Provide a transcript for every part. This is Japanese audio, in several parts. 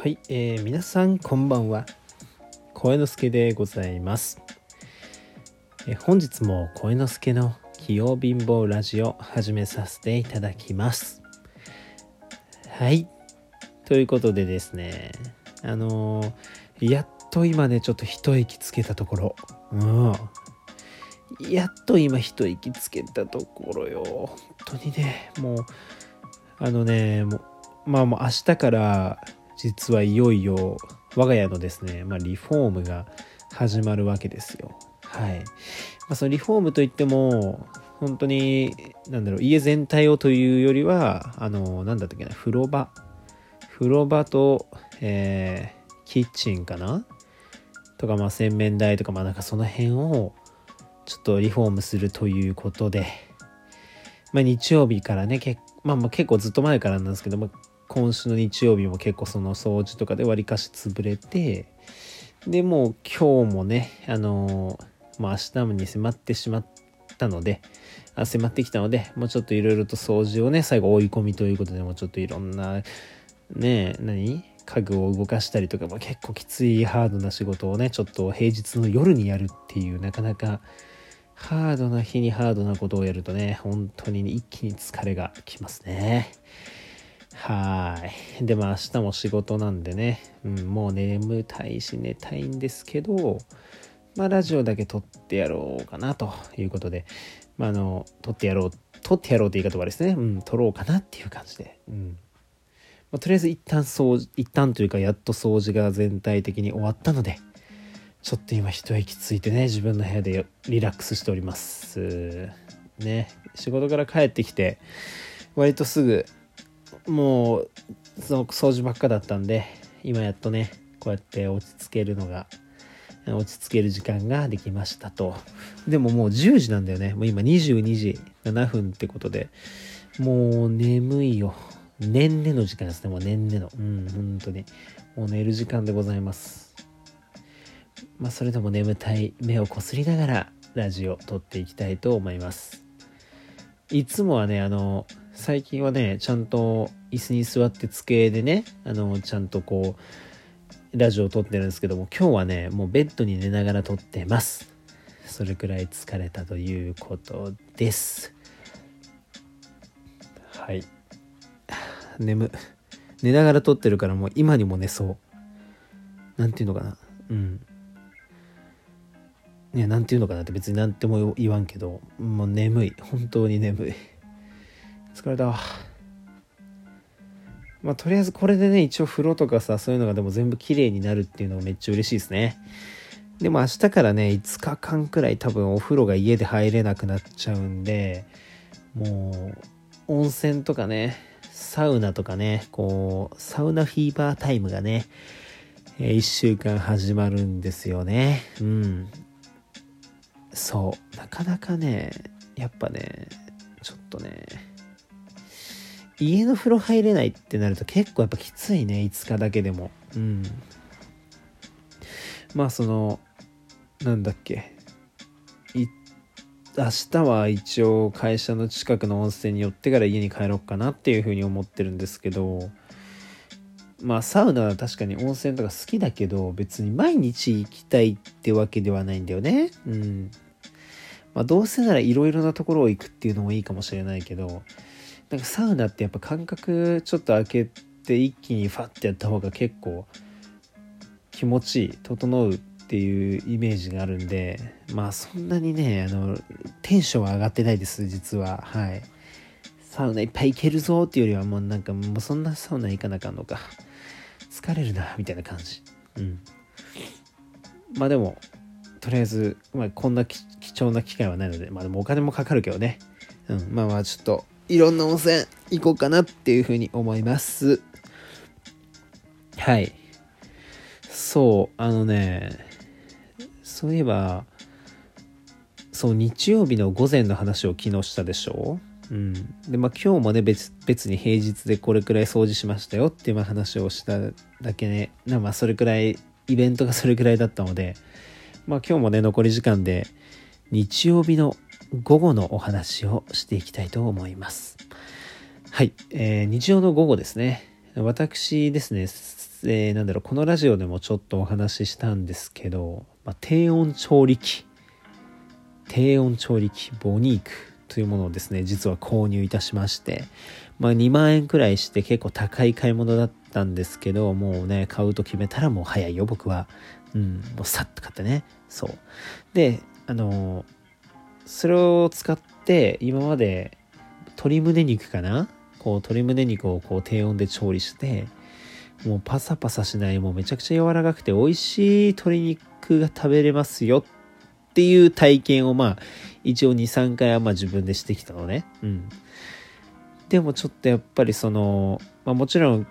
はい、えー皆さんこんばんは。声之助でございます、え本日も声之助の器用貧乏ラジオ始めさせていただきます。はいということでですねあのーやっと今ねちょっと一息つけたところ。うん。やっと今一息つけたところよ。本当にねもうあのねもうまあもう明日から実はいよいよ我が家のですね、まあ、リフォームが始まるわけですよ。はい。まあ、そのリフォームといっても、本当に、なんだろう、家全体をというよりは、あの、なんだったっけな、風呂場。風呂場と、えーキッチンかな？とか、まあ、洗面台とか、まあ、なんかその辺を、ちょっとリフォームするということで、まあ、日曜日からね、けまあ、まあ結構ずっと前からなんですけど、まあ、今週の日曜日も結構その掃除とかでわりかし潰れて、で、もう今日もね、あのーまあ明日に迫ってしまったので、あ迫ってきたので、もうちょっといろいろと掃除をね、最後追い込みということで、もうちょっといろんな、ね、何？家具を動かしたりとか、まあ、結構きついハードな仕事をね、ちょっと平日の夜にやるっていう、なかなか、ハードな日にハードなことをやるとね、本当に一気に疲れがきますね。はい。で、まあ明日も仕事なんでね、うん、もう眠たいし寝たいんですけど、まあラジオだけ撮ってやろうかなということで、まああの、撮ってやろう、撮ってやろうって言い方はですね、うん、撮ろうかなっていう感じで、うん。まあ、とりあえず一旦掃除、一旦というかやっと掃除が全体的に終わったので、ちょっと今一息ついてね、自分の部屋でリラックスしております。ね、仕事から帰ってきて、割とすぐ、もう、その掃除ばっかだったんで、今やっとね、こうやって落ち着けるのが、落ち着ける時間ができましたと。でももう10時なんだよね。もう今22時7分ってことで、もう眠いよ。年々の時間ですね。もう年々の。うん、本当に。もう寝る時間でございます。まあ、それでも眠たい目をこすりながらラジオ撮っていきたいと思います。いつもはね、あの、最近はね、ちゃんと椅子に座って机でね、あの、ちゃんとこう、ラジオを撮ってるんですけども、今日はね、もうベッドに寝ながら撮ってます。それくらい疲れたということです。はい。眠。寝ながら撮ってるからもう今にも寝そう。なんていうのかな。うん。いや、なんていうのかなって別になんても言わんけど、もう眠い。本当に眠い。疲れたわ。まあ、とりあえずこれでね、一応風呂とかさ、そういうのがでも全部綺麗になるっていうのがめっちゃ嬉しいですね。でも明日からね、5日間くらい多分お風呂が家で入れなくなっちゃうんで、もう、温泉とかね、サウナとかね、こう、サウナフィーバータイムがね、え1週間始まるんですよね。うん。そう。なかなかね、やっぱね、ちょっとね、家の風呂入れないってなると結構やっぱきついね、5日だけでも。うん。まあその、なんだっけ。い明日は一応会社の近くの温泉に寄ってから家に帰ろうかなっていうふうに思ってるんですけど、まあサウナは確かに温泉とか好きだけど、別に毎日行きたいってわけではないんだよね。うん。まあどうせならいろいろなところを行くっていうのもいいかもしれないけど、なんかサウナってやっぱ間隔ちょっと空けて一気にファッてやった方が結構気持ちいい、整うっていうイメージがあるんで、まあそんなにね、あの、テンションは上がってないです、実は。はい。サウナいっぱい行けるぞっていうよりはもうなんかもうそんなサウナ行かなあかんのか。疲れるな、みたいな感じ。うん。まあでも、とりあえず、まあこんな貴重な機会はないので、まあでもお金もかかるけどね。うん、まあまあちょっと、いろんな温泉行こうかなっていうふうに思います。はい。そう、あのね、そういえば、そう、日曜日の午前の話を昨日したでしょ？うん。で、まあ今日もね、別、別に平日でこれくらい掃除しましたよっていう話をしただけね、なまあそれくらい、イベントがそれくらいだったので、まあ今日もね、残り時間で、日曜日の午後のお話をしていきたいと思います。はい、えー日曜の午後ですね。私ですね、えー、なんだろうこのラジオでもちょっとお話ししたんですけど、まあ、低温調理器低温調理器ボニークというものをですね実は購入いたしましてまあ2万円くらいして結構高い買い物だったんですけどもうね買うと決めたらもう早いよ僕はうんもうさっと買ってねそうであのそれを使って今まで鶏胸肉かな？こう鶏胸肉をこう低温で調理してもうパサパサしないもうめちゃくちゃ柔らかくて美味しい鶏肉が食べれますよっていう体験をまあ一応23回はまあ自分でしてきたのね。うん。でもちょっとやっぱりその、まあ、もちろん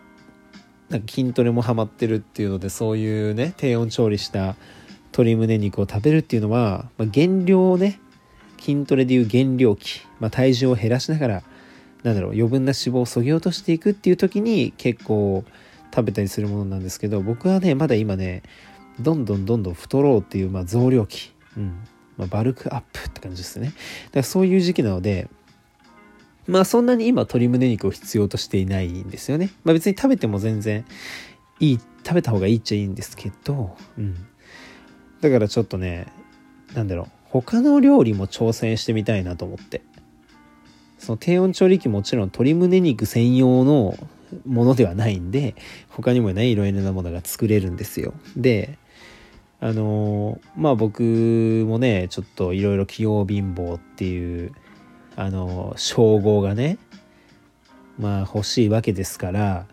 なんか筋トレもハマってるっていうのでそういうね低温調理した鶏胸肉を食べるっていうのは、まあ、減量をね筋トレでいう減量期、まあ、体重を減らしながらなんだろう余分な脂肪をそぎ落としていくっていう時に結構食べたりするものなんですけど僕はねまだ今ねどんどんどんどん太ろうっていう、まあ、増量期、うんまあ、バルクアップって感じですねだからそういう時期なのでまあそんなに今鶏胸肉を必要としていないんですよね。まあ別に食べても全然いい、食べた方がいいっちゃいいんですけど、うん。だからちょっとね、なんだろう、他の料理も挑戦してみたいなと思って。その低温調理器もちろん鶏胸肉専用のものではないんで、他にもね、いろいろなものが作れるんですよ。で、あのまあ僕もね、ちょっといろいろ器用貧乏っていうあの称号がねまあ欲しいわけですから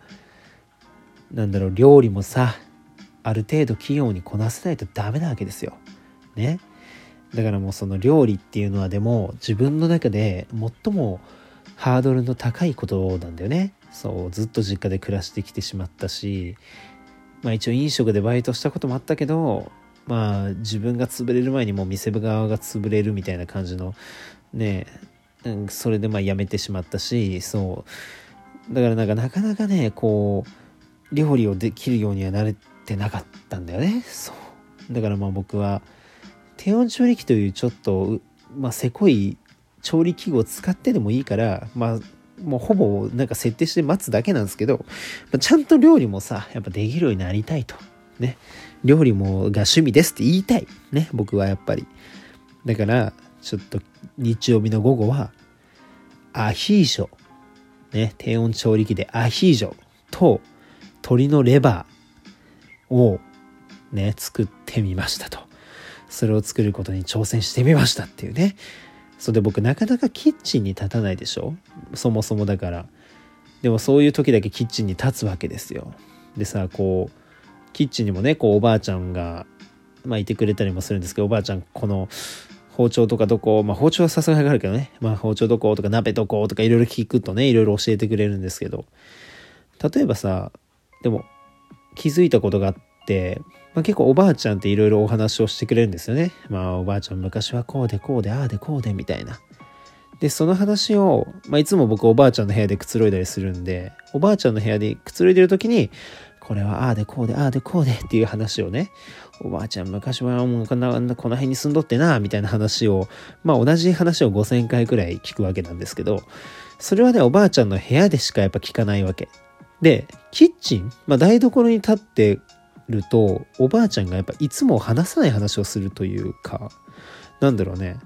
なんだろう料理もさある程度器用にこなせないとダメなわけですよ。ね。だからもうその料理っていうのはでも自分の中で最もハードルの高いことなんだよね。そうずっと実家で暮らしてきてしまったしまあ一応飲食でバイトしたこともあったけどまあ自分が潰れる前にもう店側が潰れるみたいな感じのね、それでまあやめてしまったしそう。だからなんかなかなかねこう料理をできるようにはなれてなかったんだよね。そう。だからまあ僕は低温調理器というちょっとまあせこい調理器具を使ってでもいいからまあもうほぼなんか設定して待つだけなんですけど、ま、ちゃんと料理もさやっぱできるようになりたいと。ね。料理もが趣味ですって言いたい。ね。僕はやっぱり。だからちょっと日曜日の午後は、アヒージョ、ね、低温調理器でアヒージョ。と鶏のレバーをね、作ってみましたと。それを作ることに挑戦してみましたっていうね。それで僕なかなかキッチンに立たないでしょ？そもそもだから。でもそういう時だけキッチンに立つわけですよ。でさ、こう、キッチンにもね、こうおばあちゃんが、まあいてくれたりもするんですけど、おばあちゃんこの包丁とかどこ、まあ包丁はさすがにあるけどね、まあ包丁どことか鍋どことかいろいろ聞くとね、いろいろ教えてくれるんですけど、例えばさ、でも気づいたことがあって、まあ、結構おばあちゃんっていろいろお話をしてくれるんですよね。まあおばあちゃん昔はこうでこうでああでこうでみたいな。で、その話を、まあ、いつも僕おばあちゃんの部屋でくつろいだりするんで、おばあちゃんの部屋でくつろいでる時に、これはああでこうでああでこうでっていう話をね、おばあちゃん昔はもうこんなこの辺に住んどってなみたいな話をまあ同じ話を5000回くらい聞くわけなんですけどそれはねおばあちゃんの部屋でしかやっぱ聞かないわけでキッチン、まあ、台所に立ってるとおばあちゃんがやっぱいつも話さない話をするというかなんだろうね。だか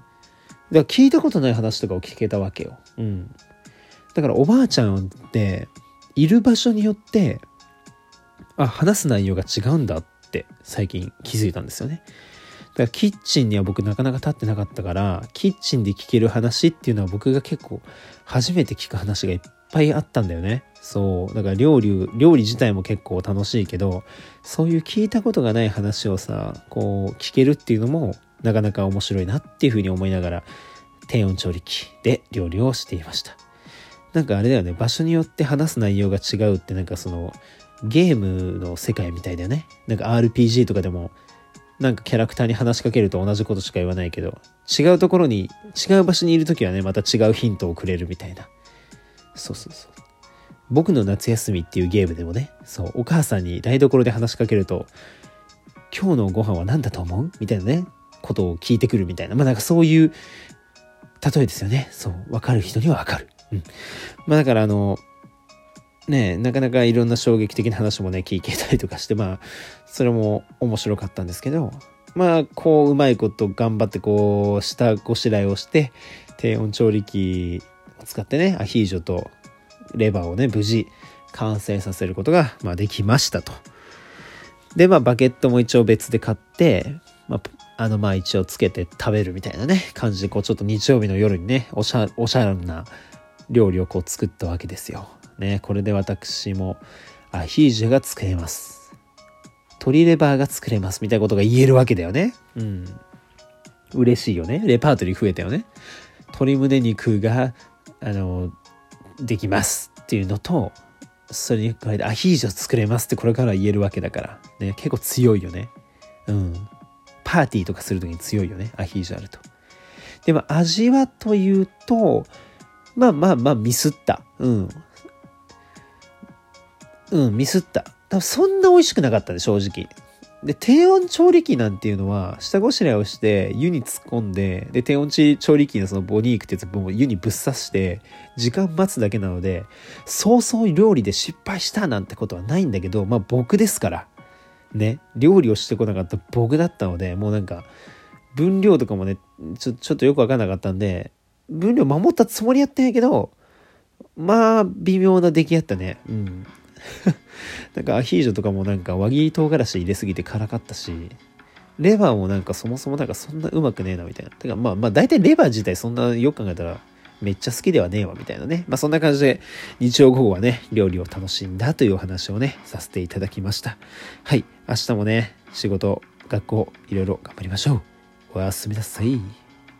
ら聞いたことない話とかを聞けたわけよ。うん。だからおばあちゃんっている場所によってあ話す内容が違うんだって最近気づいたんですよね。だからキッチンには僕なかなか立ってなかったからキッチンで聞ける話っていうのは僕が結構初めて聞く話がいっぱいあったんだよね。そうだから料理料理自体も結構楽しいけどそういう聞いたことがない話をさこう聞けるっていうのもなかなか面白いなっていうふうに思いながら低温調理器で料理をしていました。なんかあれだよね場所によって話す内容が違うってなんかそのゲームの世界みたいだよね。なんか RPG とかでも、なんかキャラクターに話しかけると同じことしか言わないけど、違うところに、違う場所にいるときはね、また違うヒントをくれるみたいな。そうそうそう。僕の夏休みっていうゲームでもね、そう、お母さんに台所で話しかけると、今日のご飯は何だと思う？みたいなね、ことを聞いてくるみたいな。まあなんかそういう例えですよね。そう、わかる人にはわかる。うん。まあだからあの、ねなかなかいろんな衝撃的な話もね聞けたりとかしてまあそれも面白かったんですけどまあこううまいこと頑張ってこう下ごしらえをして低温調理器使ってねアヒージョとレバーをね無事完成させることが、まあ、できましたと。でまあバケットも一応別で買って、まあ、あのまあ一応つけて食べるみたいなね感じでこうちょっと日曜日の夜にねおしゃおしゃれな料理をこう作ったわけですよ。ねこれで私もアヒージョが作れます。鶏レバーが作れますみたいなことが言えるわけだよね。うん。嬉しいよね。レパートリー増えたよね。鶏胸肉が、あの、できますっていうのと、それに加えてアヒージョ作れますってこれから言えるわけだから。ね、結構強いよね。うん。パーティーとかするときに強いよね。アヒージョあると。でも味はというと、まあまあまあミスった。うん。うん、ミスった。多分そんな美味しくなかったで、正直。で、低温調理器なんていうのは、下ごしらえをして湯に突っ込んで、で、低温調理器のそのボニークってやつを湯にぶっ刺して、時間待つだけなので、そうそう料理で失敗したなんてことはないんだけど、まあ僕ですから。ね、料理をしてこなかった僕だったので、もうなんか、分量とかもね、ちょ、ちょっとよくわかんなかったんで、分量守ったつもりやってんやけど、まあ、微妙な出来やったね。うん。なんかアヒージョとかもなんか輪切り唐辛子入れすぎて辛かったし、レバーもなんかそもそもなんかそんなうまくねえなみたいな。てかまあまあ大体レバー自体そんなよく考えたらめっちゃ好きではねえわみたいなね。まあそんな感じで日曜午後はね、料理を楽しんだというお話をね、させていただきました。はい。明日もね、仕事、学校、いろいろ頑張りましょう。おやすみなさい。